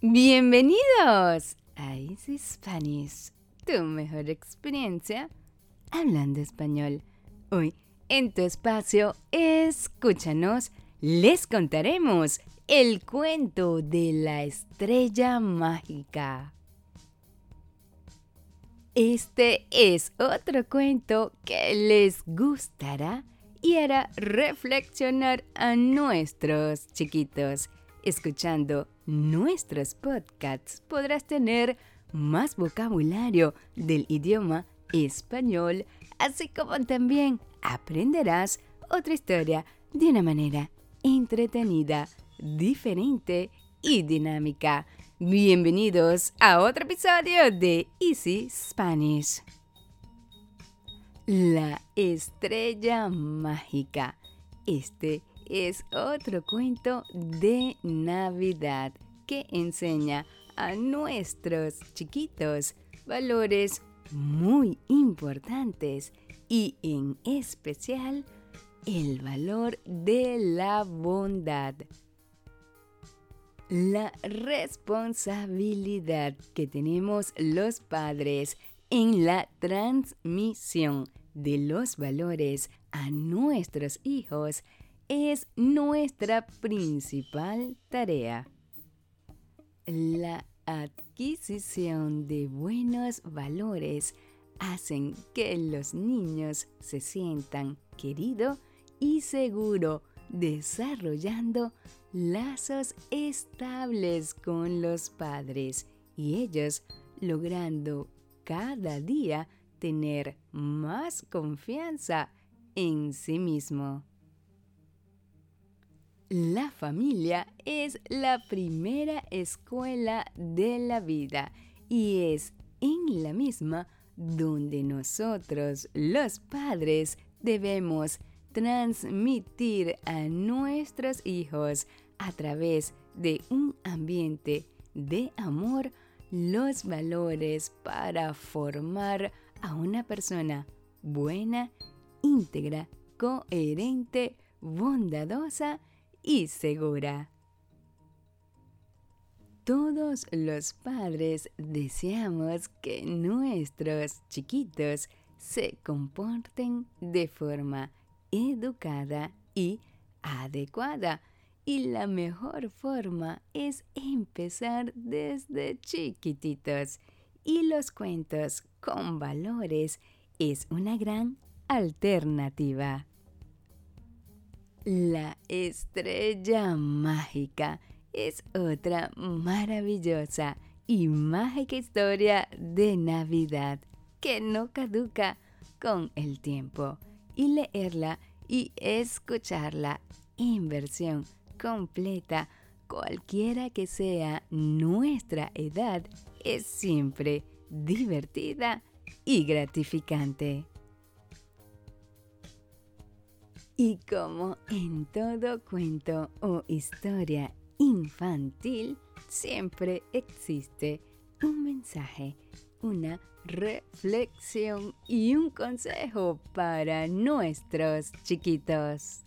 Bienvenidos a Easy Spanish, tu mejor experiencia hablando español. Hoy, en tu espacio, escúchanos, les contaremos el cuento de la estrella mágica. Este es otro cuento que les gustará y hará reflexionar a nuestros chiquitos. Escuchando nuestros podcasts podrás tener más vocabulario del idioma español, así como también aprenderás otra historia de una manera entretenida, diferente y dinámica. Bienvenidos a otro episodio de Easy Spanish. La estrella mágica. Este es otro cuento de Navidad que enseña a nuestros chiquitos valores muy importantes y en especial el valor de la bondad. La responsabilidad que tenemos los padres en la transmisión de los valores a nuestros hijos es nuestra principal tarea. La adquisición de buenos valores hacen que los niños se sientan querido y seguro, desarrollando lazos estables con los padres y ellos logrando cada día tener más confianza en sí mismo. La familia es la primera escuela de la vida y es en la misma donde nosotros, los padres, debemos transmitir a nuestros hijos a través de un ambiente de amor los valores para formar a una persona buena, íntegra, coherente, bondadosa y segura. Todos los padres deseamos que nuestros chiquitos se comporten de forma educada y adecuada. Y la mejor forma es empezar desde chiquititos. Y los cuentos con valores es una gran alternativa. La estrella mágica es otra maravillosa y mágica historia de Navidad que no caduca con el tiempo y leerla y escucharla en versión completa, cualquiera que sea nuestra edad, es siempre divertida y gratificante. Y como en todo cuento o historia infantil, siempre existe un mensaje, una reflexión y un consejo para nuestros chiquitos.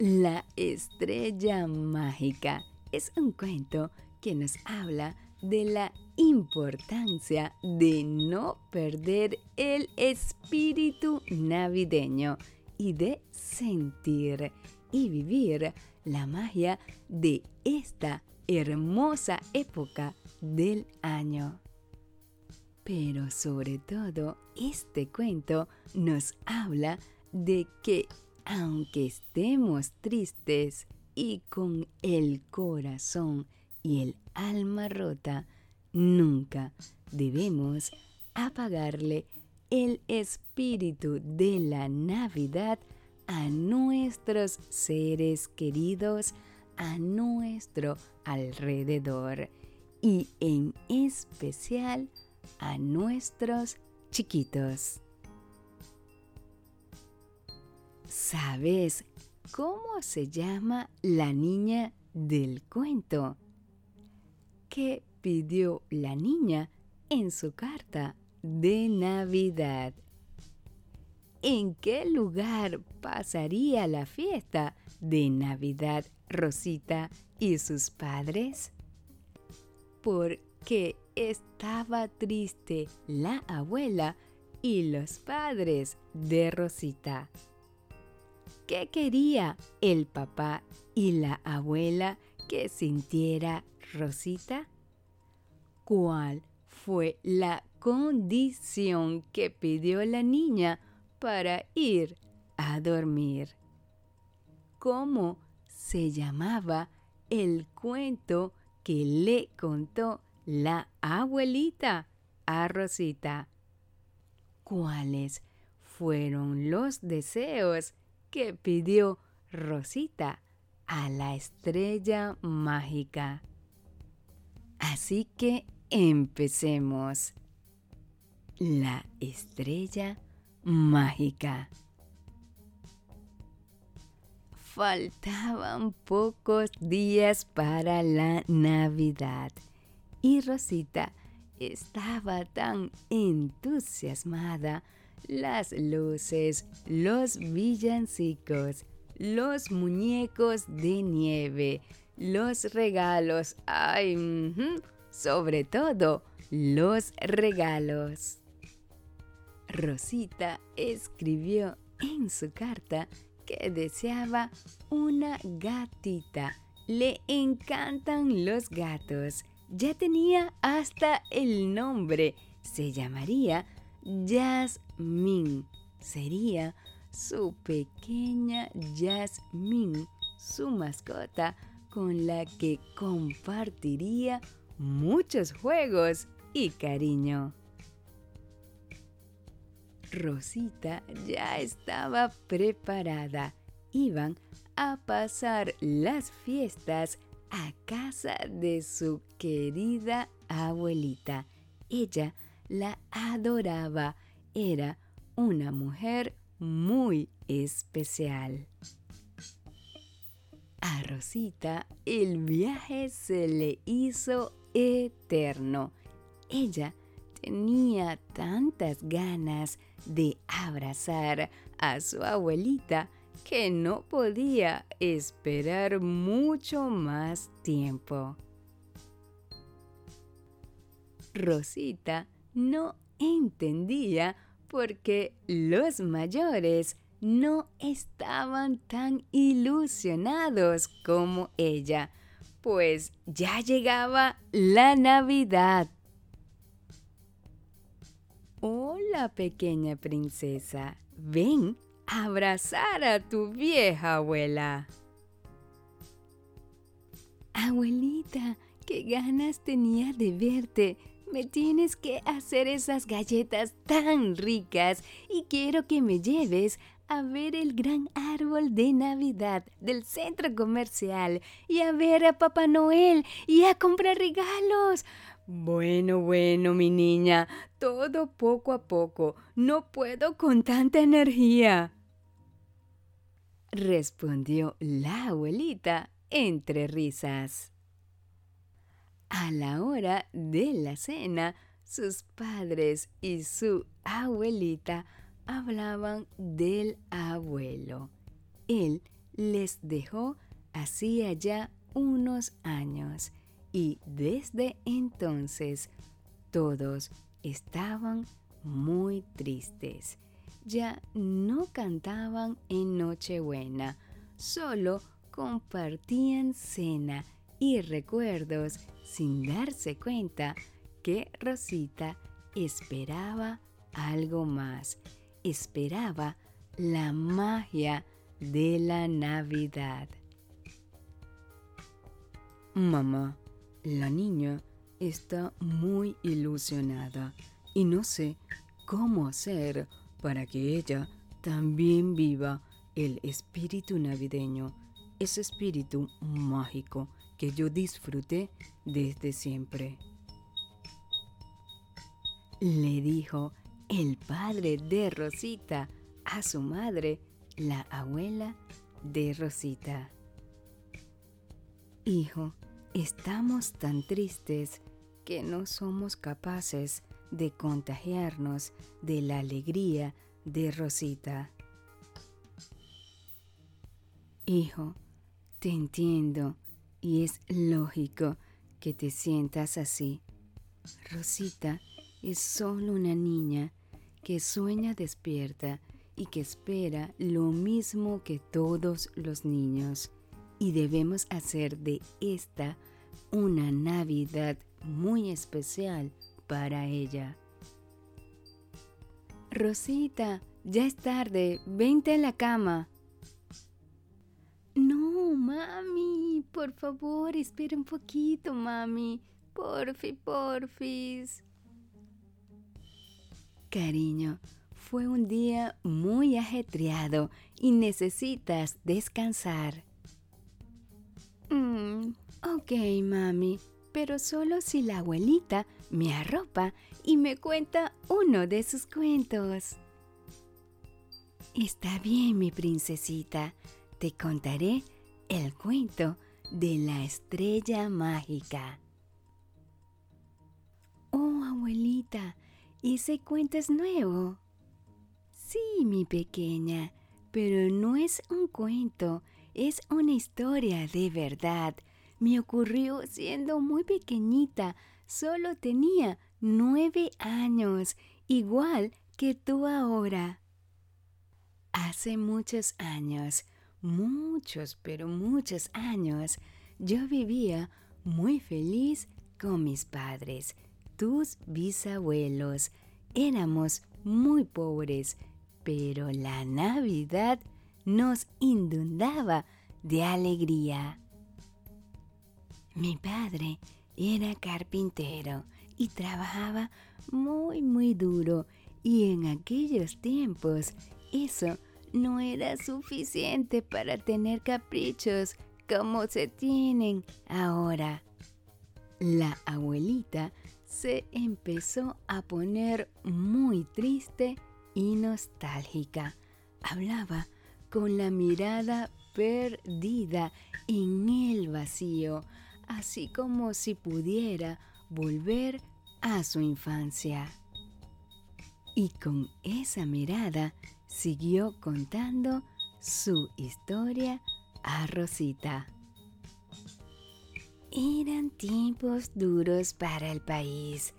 La estrella mágica es un cuento que nos habla de la importancia de no perder el espíritu navideño y de sentir y vivir la magia de esta hermosa época del año. Pero sobre todo, este cuento nos habla de que aunque estemos tristes y con el corazón y el alma rota, nunca debemos apagarle el espíritu de la Navidad a nuestros seres queridos a nuestro alrededor y en especial a nuestros chiquitos. ¿Sabes cómo se llama la niña del cuento? ¿Qué pidió la niña en su carta de Navidad? en qué lugar pasaría la fiesta de Navidad Rosita y sus padres? Porque estaba triste la abuela y los padres de Rosita. ¿Qué quería el papá y la abuela que sintiera Rosita? ¿Cuál fue la condición que pidió la niña para ir a dormir? ¿Cómo se llamaba el cuento que le contó la abuelita a Rosita? ¿Cuáles fueron los deseos que pidió Rosita a la estrella mágica? Así que empecemos. La estrella mágica. Faltaban pocos días para la Navidad y Rosita estaba tan entusiasmada. Las luces, los villancicos, los muñecos de nieve, los regalos, ay, sobre todo los regalos. Rosita escribió en su carta que deseaba una gatita. Le encantan los gatos. Ya tenía hasta el nombre. Se llamaría Jasmine. Sería su pequeña Jasmine, su mascota con la que compartiría muchos juegos y cariño. Rosita ya estaba preparada. Iban a pasar las fiestas a casa de su querida abuelita. Ella la adoraba. Era una mujer muy especial. A Rosita el viaje se le hizo eterno. Ella tenía tantas ganas de abrazar a su abuelita que no podía esperar mucho más tiempo. Rosita no entendía por qué los mayores no estaban tan ilusionados como ella, pues ya llegaba la Navidad. Hola, pequeña princesa. Ven a abrazar a tu vieja abuela. Abuelita, qué ganas tenía de verte. Me tienes que hacer esas galletas tan ricas y quiero que me lleves a ver el gran árbol de Navidad del centro comercial y a ver a Papá Noel y a comprar regalos. Bueno, bueno, mi niña, todo poco a poco. No puedo con tanta energía. Respondió la abuelita entre risas. A la hora de la cena, sus padres y su abuelita hablaban del abuelo. Él les dejó hacía ya unos años y desde entonces todos estaban muy tristes. Ya no cantaban en Nochebuena, solo compartían cena y recuerdos sin darse cuenta que Rosita esperaba algo más, esperaba la magia de la Navidad. Mamá, la niña está muy ilusionada y no sé cómo hacer para que ella también viva el espíritu navideño, ese espíritu mágico que yo disfruté desde siempre. Le dijo el padre de Rosita a su madre, la abuela de Rosita. Hijo, Estamos tan tristes que no somos capaces de contagiarnos de la alegría de Rosita. Hijo, te entiendo y es lógico que te sientas así. Rosita es solo una niña que sueña despierta y que espera lo mismo que todos los niños. Y debemos hacer de esta una Navidad muy especial para ella. Rosita, ya es tarde, vente a la cama. No, mami, por favor, espera un poquito, mami. Porfi, porfis. Cariño, fue un día muy ajetreado y necesitas descansar. Mm, ok, mami, pero solo si la abuelita me arropa y me cuenta uno de sus cuentos. Está bien, mi princesita, te contaré el cuento de la estrella mágica. Oh, abuelita, ¿ese cuento es nuevo? Sí, mi pequeña, pero no es un cuento, es una historia de verdad. Me ocurrió siendo muy pequeñita, solo tenía nueve años, igual que tú ahora. Hace muchos años, muchos, pero muchos años, yo vivía muy feliz con mis padres, tus bisabuelos. Éramos muy pobres, pero la Navidad nos inundaba de alegría. Mi padre era carpintero y trabajaba muy muy duro y en aquellos tiempos eso no era suficiente para tener caprichos como se tienen ahora. La abuelita se empezó a poner muy triste y nostálgica. Hablaba con la mirada perdida en el vacío, así como si pudiera volver a su infancia. Y con esa mirada siguió contando su historia a Rosita. Eran tiempos duros para el país,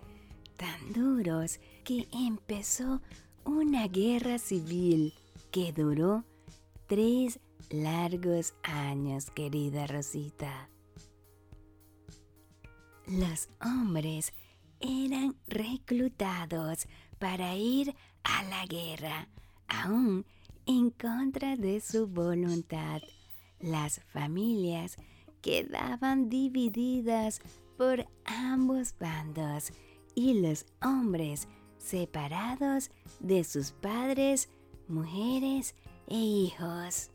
tan duros que empezó una guerra civil que duró tres largos años, querida Rosita. Los hombres eran reclutados para ir a la guerra, aún en contra de su voluntad. Las familias quedaban divididas por ambos bandos y los hombres separados de sus padres, mujeres e hijos.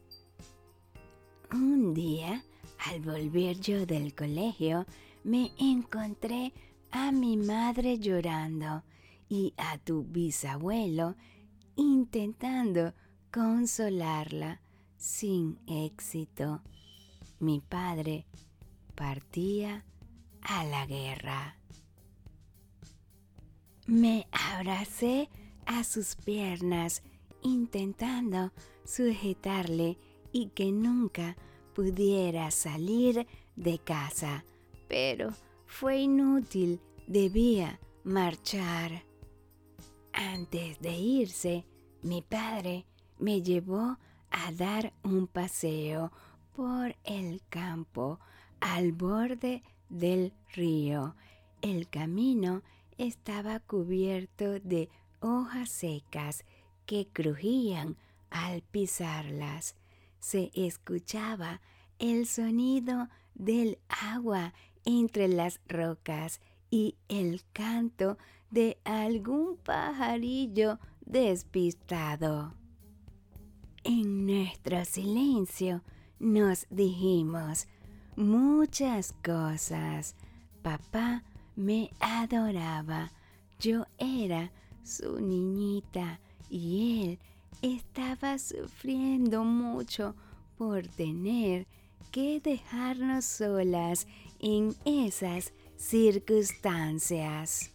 Un día, al volver yo del colegio, me encontré a mi madre llorando y a tu bisabuelo intentando consolarla sin éxito. Mi padre partía a la guerra. Me abracé a sus piernas intentando sujetarle y que nunca pudiera salir de casa, pero fue inútil, debía marchar. Antes de irse, mi padre me llevó a dar un paseo por el campo al borde del río. El camino estaba cubierto de hojas secas que crujían al pisarlas. Se escuchaba el sonido del agua entre las rocas y el canto de algún pajarillo despistado. En nuestro silencio nos dijimos muchas cosas. Papá me adoraba. Yo era su niñita y él estaba sufriendo mucho por tener que dejarnos solas en esas circunstancias.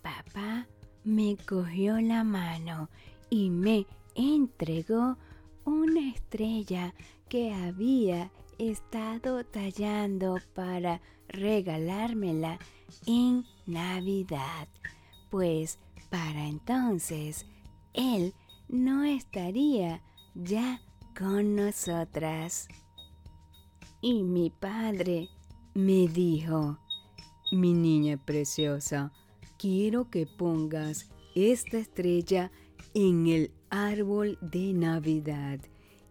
Papá me cogió la mano y me entregó una estrella que había estado tallando para regalármela en Navidad, pues para entonces él no estaría ya con nosotras. Y mi padre me dijo, mi niña preciosa, quiero que pongas esta estrella en el árbol de Navidad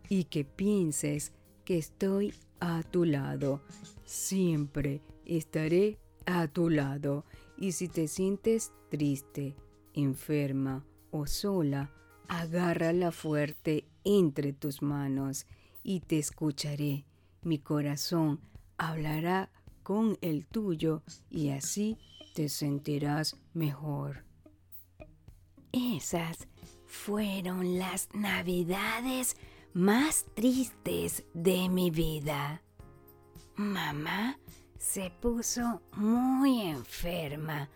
y que pienses que estoy a tu lado. Siempre estaré a tu lado. Y si te sientes triste, enferma o sola, agárrala fuerte entre tus manos y te escucharé. Mi corazón hablará con el tuyo y así te sentirás mejor. Esas fueron las navidades más tristes de mi vida. Mamá se puso muy enferma,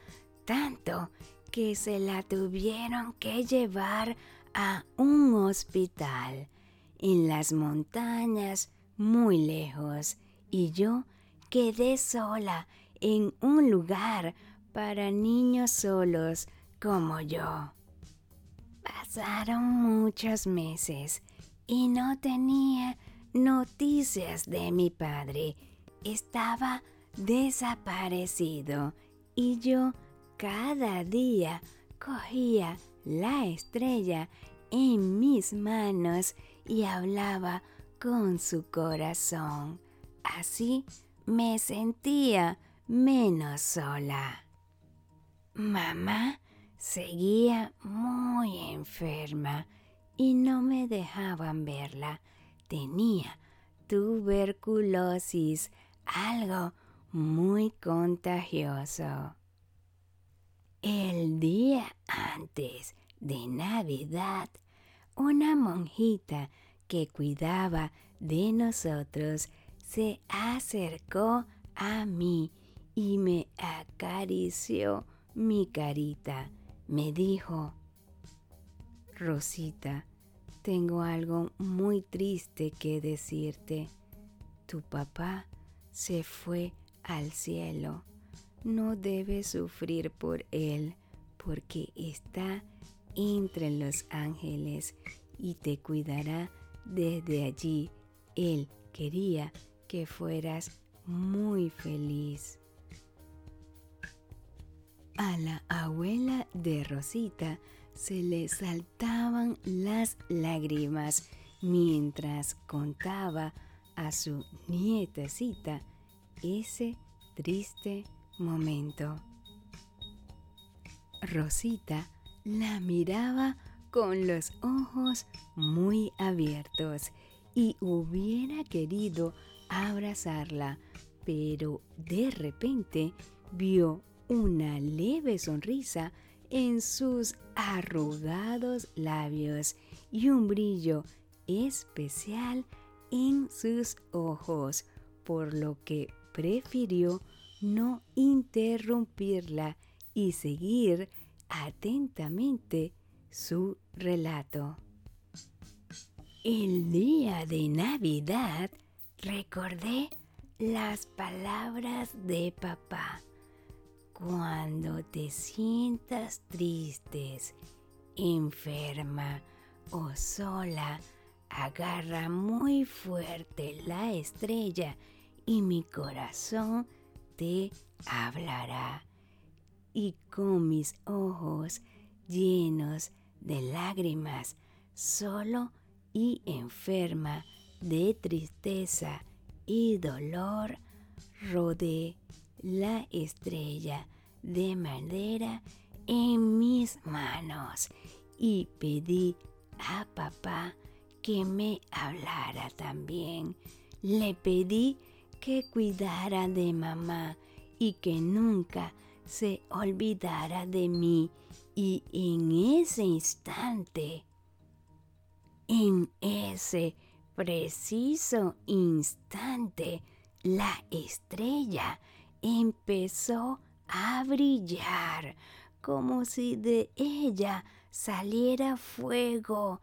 tanto que se la tuvieron que llevar a un hospital en las montañas muy lejos y yo quedé sola en un lugar para niños solos como yo. Pasaron muchos meses y no tenía noticias de mi padre. Estaba desaparecido y yo cada día cogía la estrella en mis manos y hablaba con su corazón. Así me sentía menos sola. Mamá seguía muy enferma y no me dejaban verla. Tenía tuberculosis, algo muy contagioso. El día antes de Navidad, una monjita que cuidaba de nosotros se acercó a mí y me acarició mi carita. Me dijo, Rosita, tengo algo muy triste que decirte. Tu papá se fue al cielo. No debes sufrir por él, porque está entre los ángeles y te cuidará desde allí. Él quería que fueras muy feliz. A la abuela de Rosita se le saltaban las lágrimas mientras contaba a su nietecita ese triste momento. Rosita la miraba con los ojos muy abiertos y hubiera querido abrazarla, pero de repente vio una leve sonrisa en sus arrugados labios y un brillo especial en sus ojos, por lo que prefirió no interrumpirla y seguir atentamente su relato. El día de Navidad recordé las palabras de papá cuando te sientas tristes, enferma o sola, agarra muy fuerte la estrella y mi corazón te hablará. Y con mis ojos llenos de lágrimas, solo y enferma de tristeza y dolor, rodé la estrella de madera en mis manos y pedí a papá que me hablara también. Le pedí que cuidara de mamá y que nunca se olvidara de mí. Y en ese instante, en ese preciso instante, la estrella empezó a brillar como si de ella saliera fuego.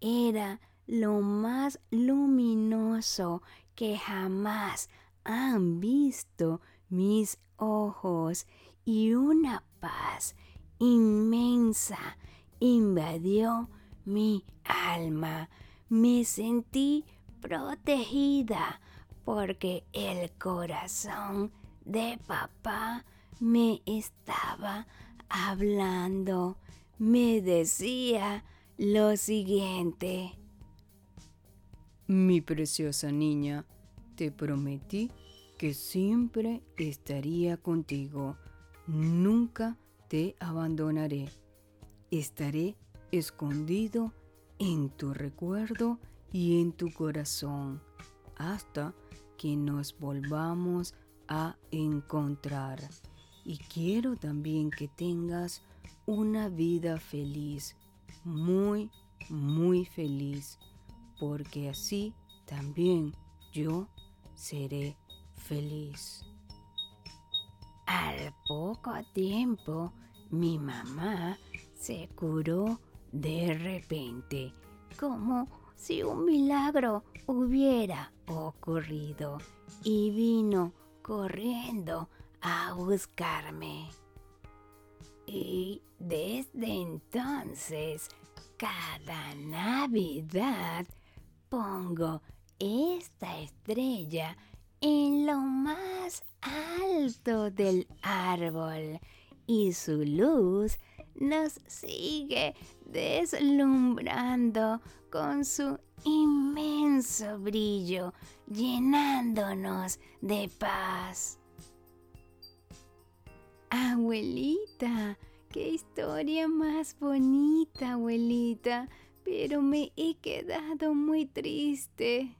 Era lo más luminoso que jamás han visto mis ojos y una paz inmensa invadió mi alma. Me sentí protegida porque el corazón de papá me estaba hablando. Me decía lo siguiente. Mi preciosa niña, te prometí que siempre estaría contigo. Nunca te abandonaré. Estaré escondido en tu recuerdo y en tu corazón hasta que nos volvamos a encontrar. Y quiero también que tengas una vida feliz, muy, muy feliz, porque así también yo seré feliz. Al poco tiempo, mi mamá se curó de repente, como si un milagro hubiera ocurrido, y vino corriendo a buscarme. Y desde entonces, cada Navidad, pongo esta estrella en lo más alto del árbol y su luz nos sigue deslumbrando con su inmenso brillo, llenándonos de paz. Abuelita, qué historia más bonita, abuelita, pero me he quedado muy triste.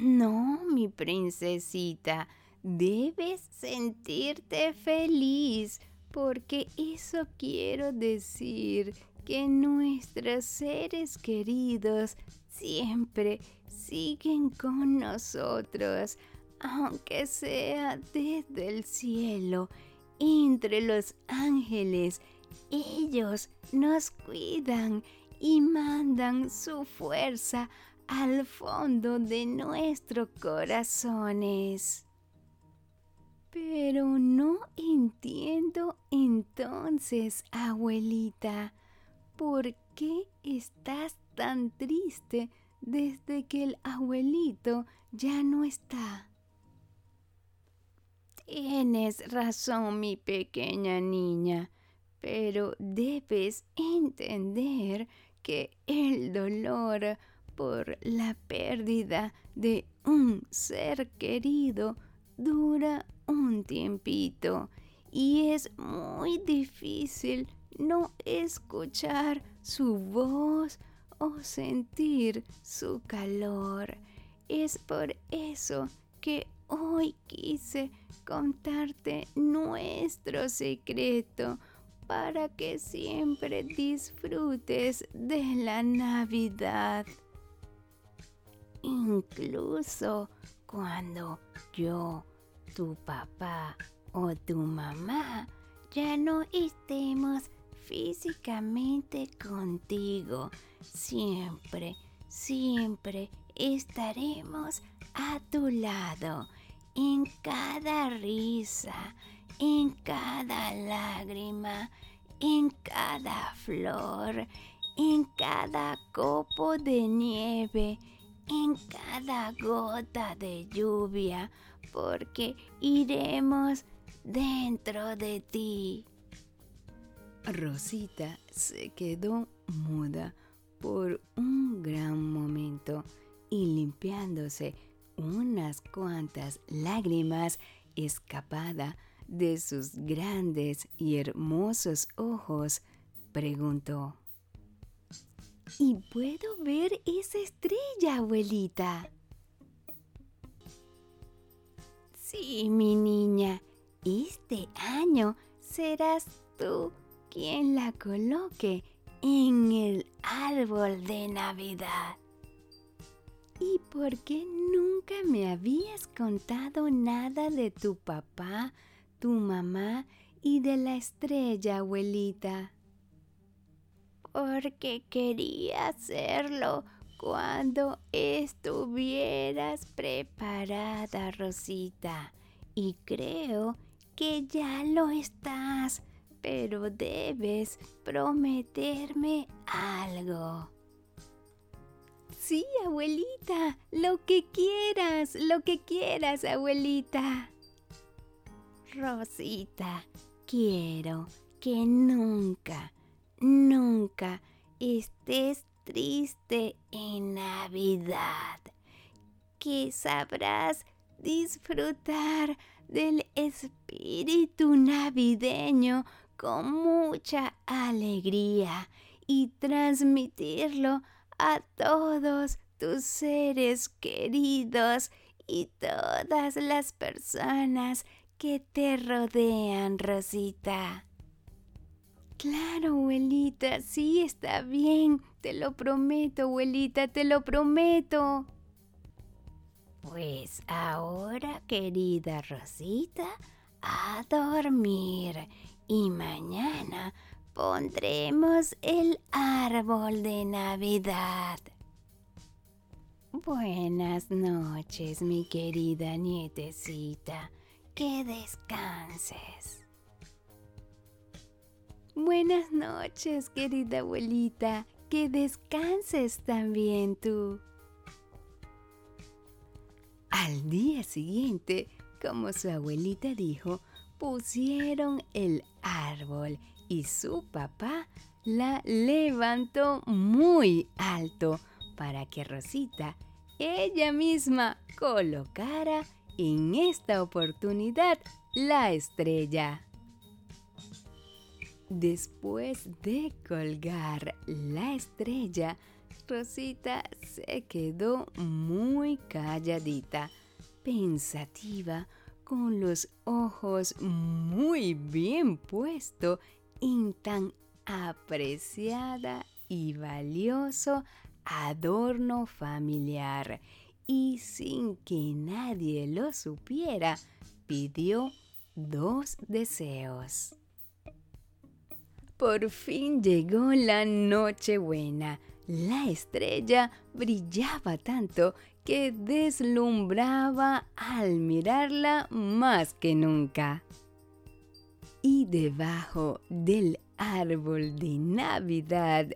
No, mi princesita, debes sentirte feliz, porque eso quiero decir que nuestros seres queridos siempre siguen con nosotros, aunque sea desde el cielo, entre los ángeles. Ellos nos cuidan y mandan su fuerza al fondo de nuestros corazones. Pero no entiendo entonces, abuelita, ¿por qué estás tan triste desde que el abuelito ya no está? Tienes razón, mi pequeña niña, pero debes entender que el dolor por la pérdida de un ser querido dura un tiempito y es muy difícil no escuchar su voz o sentir su calor. Es por eso que hoy quise contarte nuestro secreto para que siempre disfrutes de la Navidad incluso cuando yo, tu papá o tu mamá ya no estemos físicamente contigo, siempre, siempre estaremos a tu lado, en cada risa, en cada lágrima, en cada flor, en cada copo de nieve, en cada gota de lluvia, porque iremos dentro de ti. Rosita se quedó muda por un gran momento y limpiándose unas cuantas lágrimas escapada de sus grandes y hermosos ojos, preguntó. ¿Y puedo ver esa estrella, abuelita? Sí, mi niña, este año serás tú quien la coloque en el árbol de Navidad. ¿Y por qué nunca me habías contado nada de tu papá, tu mamá y de la estrella, abuelita? Porque quería hacerlo cuando estuvieras preparada, Rosita. Y creo que ya lo estás, pero debes prometerme algo. Sí, abuelita, lo que quieras, lo que quieras, abuelita. Rosita, quiero que nunca, nunca estés triste en Navidad, que sabrás disfrutar del espíritu navideño con mucha alegría y transmitirlo a todos tus seres queridos y todas las personas que te rodean, Rosita. Claro, abuelita, sí está bien. Te lo prometo, abuelita, te lo prometo. Pues ahora, querida Rosita, a dormir y mañana pondremos el árbol de Navidad. Buenas noches, mi querida nietecita. Que descanses. Buenas noches, querida abuelita. Que descanses también tú. Al día siguiente, como su abuelita dijo, pusieron el árbol y su papá la levantó muy alto para que Rosita ella misma colocara en esta oportunidad la estrella. Después de colgar la estrella, Rosita se quedó muy calladita, pensativa, con los ojos muy bien puestos en tan apreciada y valioso adorno familiar y sin que nadie lo supiera, pidió dos deseos. Por fin llegó la Nochebuena. La estrella brillaba tanto que deslumbraba al mirarla más que nunca. Y debajo del árbol de Navidad,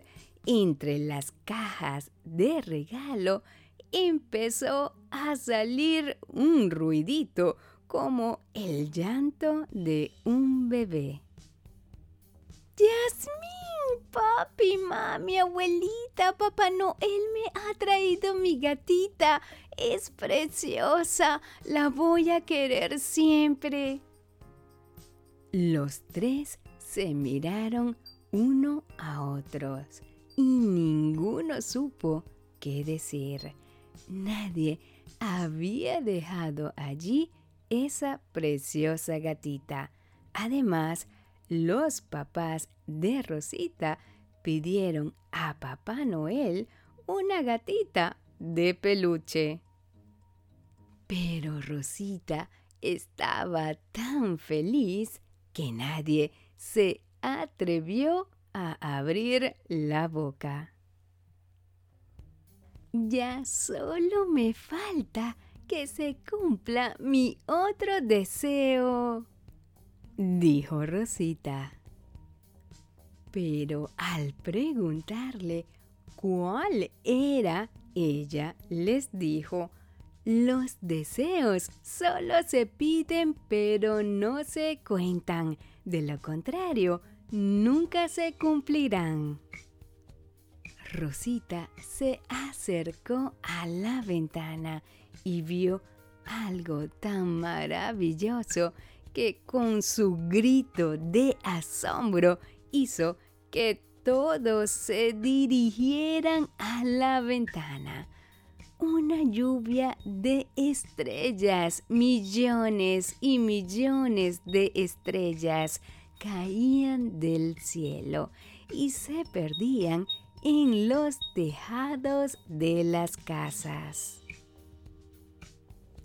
entre las cajas de regalo, empezó a salir un ruidito como el llanto de un bebé. ¡Yasmín! Papi, mami, abuelita, Papá Noel me ha traído mi gatita. Es preciosa. La voy a querer siempre. Los tres se miraron uno a otros y ninguno supo qué decir. Nadie había dejado allí esa preciosa gatita. Además, los papás de Rosita pidieron a Papá Noel una gatita de peluche. Pero Rosita estaba tan feliz que nadie se atrevió a abrir la boca. Ya solo me falta que se cumpla mi otro deseo, dijo Rosita. Pero al preguntarle cuál era, ella les dijo, los deseos solo se piden pero no se cuentan. De lo contrario, nunca se cumplirán. Rosita se acercó a la ventana y vio algo tan maravilloso que con su grito de asombro hizo que todos se dirigieran a la ventana. Una lluvia de estrellas, millones y millones de estrellas caían del cielo y se perdían en los tejados de las casas.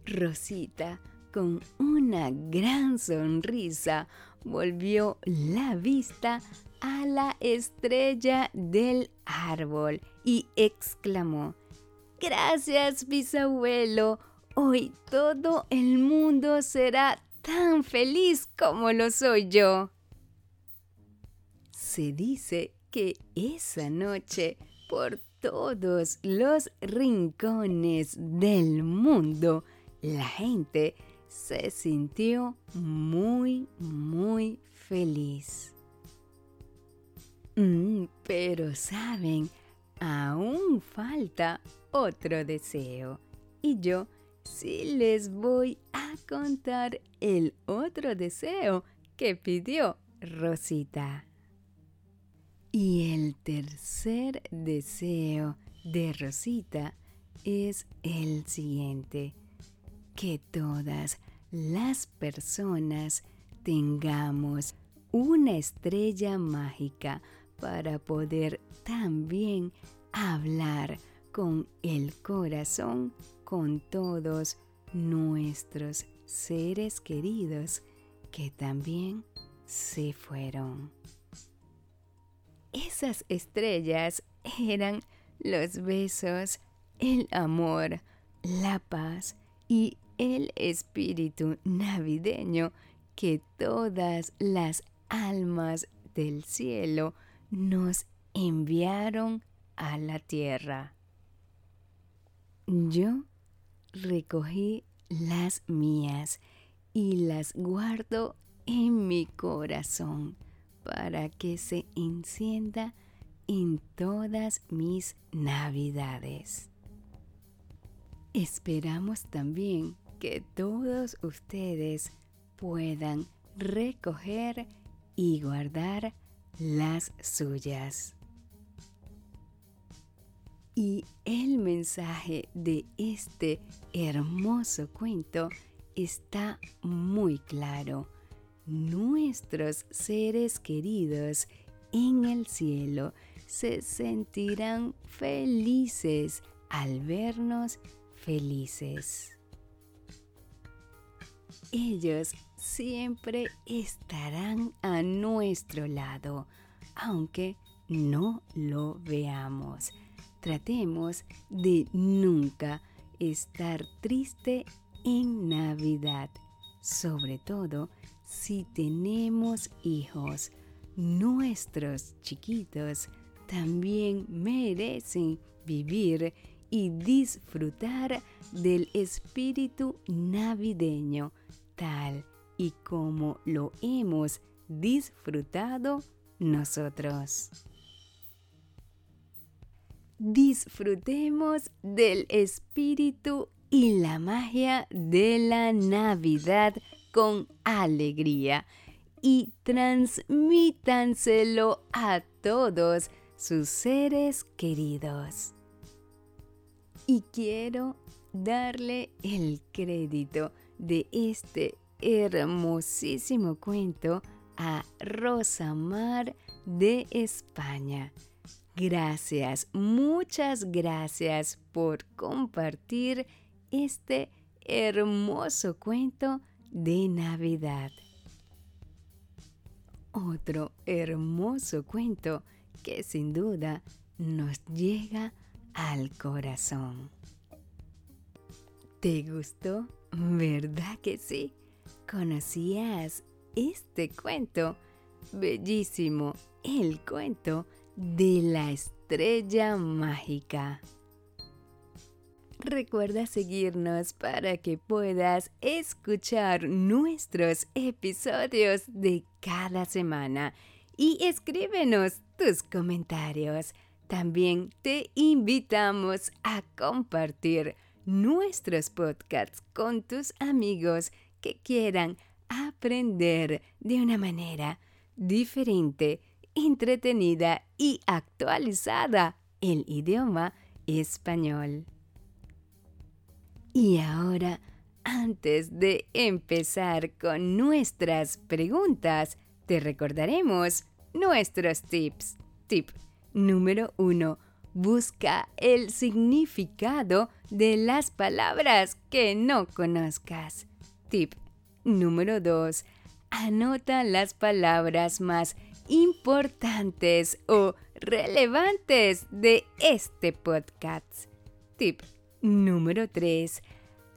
Rosita, con una gran sonrisa, volvió la vista a la estrella del árbol y exclamó, Gracias bisabuelo, hoy todo el mundo será tan feliz como lo soy yo. Se dice que esa noche por todos los rincones del mundo la gente se sintió muy, muy feliz. Mm, pero saben, aún falta otro deseo. Y yo sí les voy a contar el otro deseo que pidió Rosita. Y el tercer deseo de Rosita es el siguiente, que todas las personas tengamos una estrella mágica para poder también hablar con el corazón con todos nuestros seres queridos que también se fueron. Esas estrellas eran los besos, el amor, la paz y el espíritu navideño que todas las almas del cielo nos enviaron a la tierra. Yo recogí las mías y las guardo en mi corazón para que se encienda en todas mis navidades. Esperamos también que todos ustedes puedan recoger y guardar las suyas. Y el mensaje de este hermoso cuento está muy claro nuestros seres queridos en el cielo se sentirán felices al vernos felices. Ellos siempre estarán a nuestro lado, aunque no lo veamos. Tratemos de nunca estar triste en Navidad, sobre todo si tenemos hijos, nuestros chiquitos también merecen vivir y disfrutar del espíritu navideño tal y como lo hemos disfrutado nosotros. Disfrutemos del espíritu y la magia de la Navidad con alegría y transmítanselo a todos sus seres queridos. Y quiero darle el crédito de este hermosísimo cuento a Rosa Mar de España. Gracias, muchas gracias por compartir este hermoso cuento de Navidad. Otro hermoso cuento que sin duda nos llega al corazón. ¿Te gustó? ¿Verdad que sí? ¿Conocías este cuento? Bellísimo, el cuento de la estrella mágica. Recuerda seguirnos para que puedas escuchar nuestros episodios de cada semana y escríbenos tus comentarios. También te invitamos a compartir nuestros podcasts con tus amigos que quieran aprender de una manera diferente, entretenida y actualizada el idioma español. Y ahora, antes de empezar con nuestras preguntas, te recordaremos nuestros tips. Tip número 1. Busca el significado de las palabras que no conozcas. Tip número 2. anota las palabras más importantes o relevantes de este podcast. Tip número 3.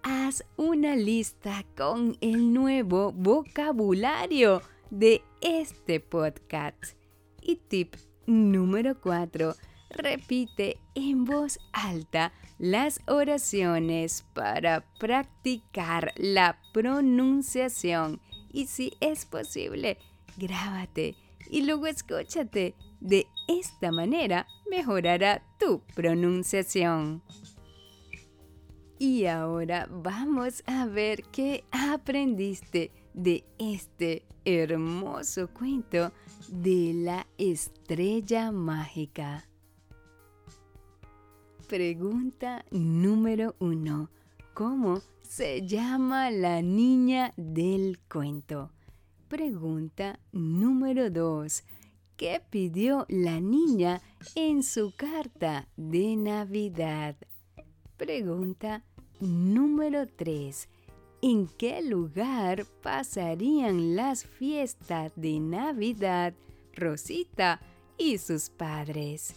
Haz una lista con el nuevo vocabulario de este podcast. Y tip número 4. Repite en voz alta las oraciones para practicar la pronunciación y si es posible, grábate y luego escúchate. De esta manera mejorará tu pronunciación. Y ahora vamos a ver qué aprendiste de este hermoso cuento de la estrella mágica. Pregunta número uno. ¿Cómo se llama la niña del cuento? Pregunta número 2. ¿Qué pidió la niña en su carta de Navidad? Pregunta número 3. ¿En qué lugar pasarían las fiestas de Navidad Rosita y sus padres?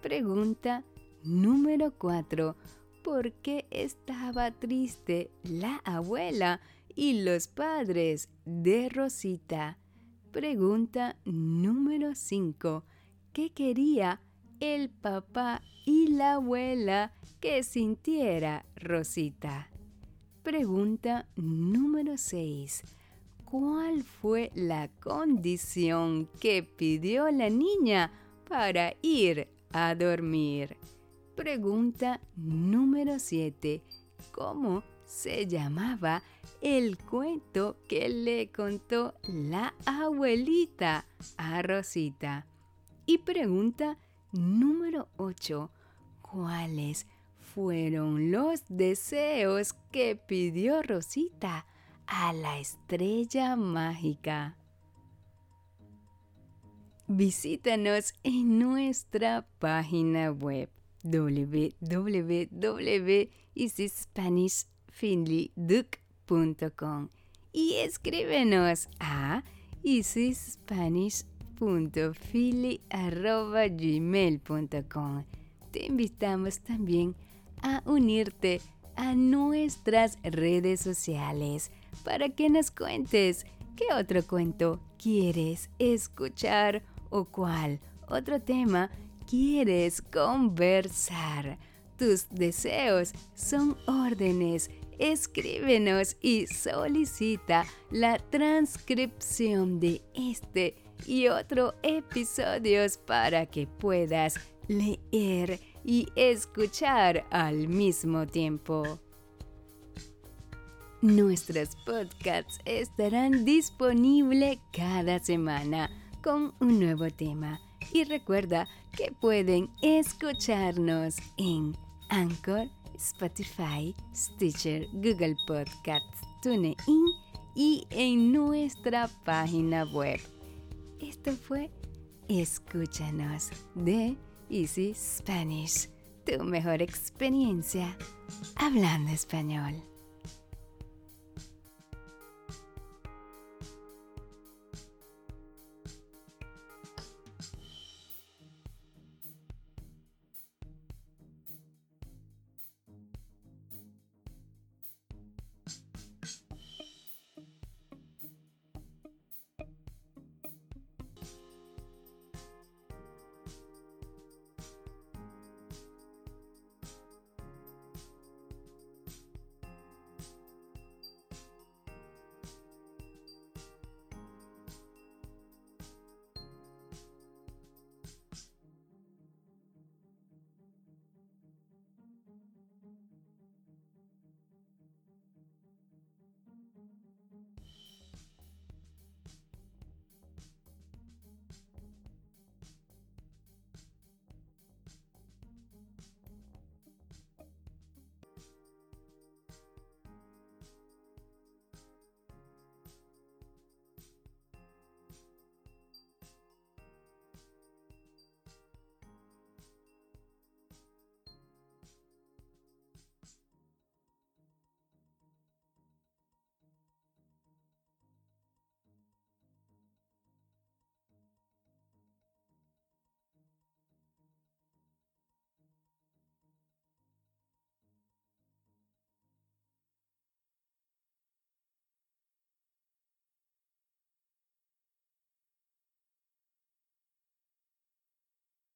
Pregunta número 4. ¿Por qué estaba triste la abuela y los padres de Rosita. Pregunta número 5. ¿Qué quería el papá y la abuela que sintiera Rosita? Pregunta número 6. ¿Cuál fue la condición que pidió la niña para ir a dormir? Pregunta número 7. ¿Cómo se llamaba el cuento que le contó la abuelita a Rosita. Y pregunta número 8. ¿Cuáles fueron los deseos que pidió Rosita a la estrella mágica? Visítanos en nuestra página web www.easyspanish.com finlyduc.com y escríbenos a easyspanish.philly.gmail.com. Te invitamos también a unirte a nuestras redes sociales para que nos cuentes qué otro cuento quieres escuchar o cuál otro tema quieres conversar. Tus deseos son órdenes escríbenos y solicita la transcripción de este y otros episodios para que puedas leer y escuchar al mismo tiempo. Nuestros podcasts estarán disponibles cada semana con un nuevo tema. Y recuerda que pueden escucharnos en Anchor, Spotify, Stitcher, Google Podcasts, TuneIn y en nuestra página web. Esto fue Escúchanos de Easy Spanish, tu mejor experiencia hablando español.